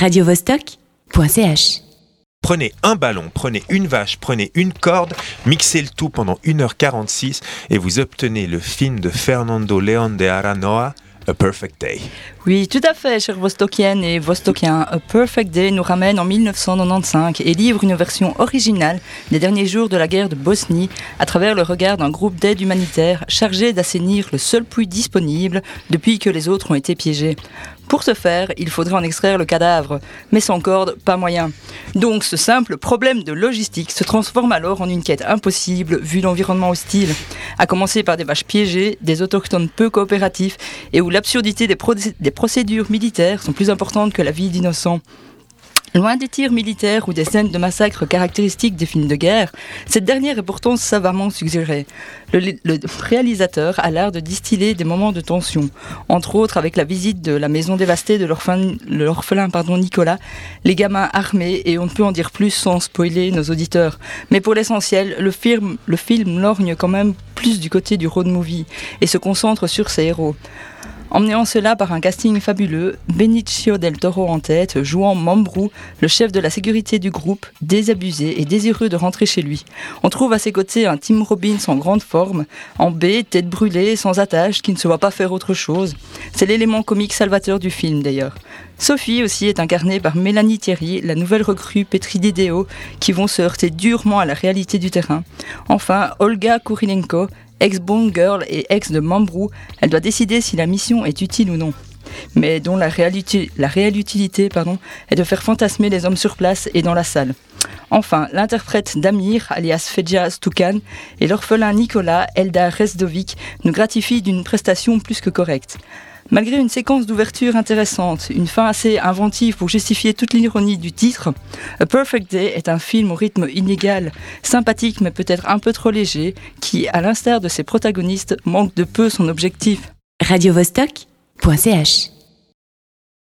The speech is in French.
radiovostok.ch. Prenez un ballon, prenez une vache, prenez une corde, mixez le tout pendant 1h46 et vous obtenez le film de Fernando León de Aranoa, Oui, tout à fait, chers Vostokiennes et Vostokiens. A Perfect Day nous ramène en 1995 et livre une version originale des derniers jours de la guerre de Bosnie à travers le regard d'un groupe d'aide humanitaire chargé d'assainir le seul puits disponible depuis que les autres ont été piégés. Pour ce faire, il faudrait en extraire le cadavre, mais sans corde, pas moyen. Donc ce simple problème de logistique se transforme alors en une quête impossible vu l'environnement hostile, à commencer par des vaches piégées, des autochtones peu coopératifs et où l'absurdité des, procédures militaires sont plus importantes que la vie d'innocents. Loin des tirs militaires ou des scènes de massacres caractéristiques des films de guerre, cette dernière est pourtant savamment suggérée. Le, réalisateur a l'art de distiller des moments de tension, entre autres avec la visite de la maison dévastée de l'orphelin Nicolas, les gamins armés, et on ne peut en dire plus sans spoiler nos auditeurs. Mais pour l'essentiel, le film lorgne quand même du côté du road movie et se concentre sur ses héros. Emmenant cela par un casting fabuleux, Benicio del Toro en tête, jouant Mambrou, le chef de la sécurité du groupe, désabusé et désireux de rentrer chez lui. On trouve à ses côtés un Tim Robbins en grande forme, en B, tête brûlée, sans attache, qui ne se voit pas faire autre chose. C'est l'élément comique salvateur du film d'ailleurs. Sophie aussi est incarnée par Mélanie Thierry, la nouvelle recrue pétrie d'idéaux qui vont se heurter durement à la réalité du terrain. Enfin, Olga Kurilenko ex-Bond Girl et ex de Mambrou, elle doit décider si la mission est utile ou non. Mais dont la, réalité, la réelle utilité pardon, est de faire fantasmer les hommes sur place et dans la salle. Enfin, l'interprète d'Amir, alias Feja Stukan, et l'orphelin Nicolas Eldar Rezdovic nous gratifient d'une prestation plus que correcte. Malgré une séquence d'ouverture intéressante, une fin assez inventive pour justifier toute l'ironie du titre, A Perfect Day est un film au rythme inégal, sympathique mais peut-être un peu trop léger, qui, à l'instar de ses protagonistes, manque de peu son objectif. radiovostok.ch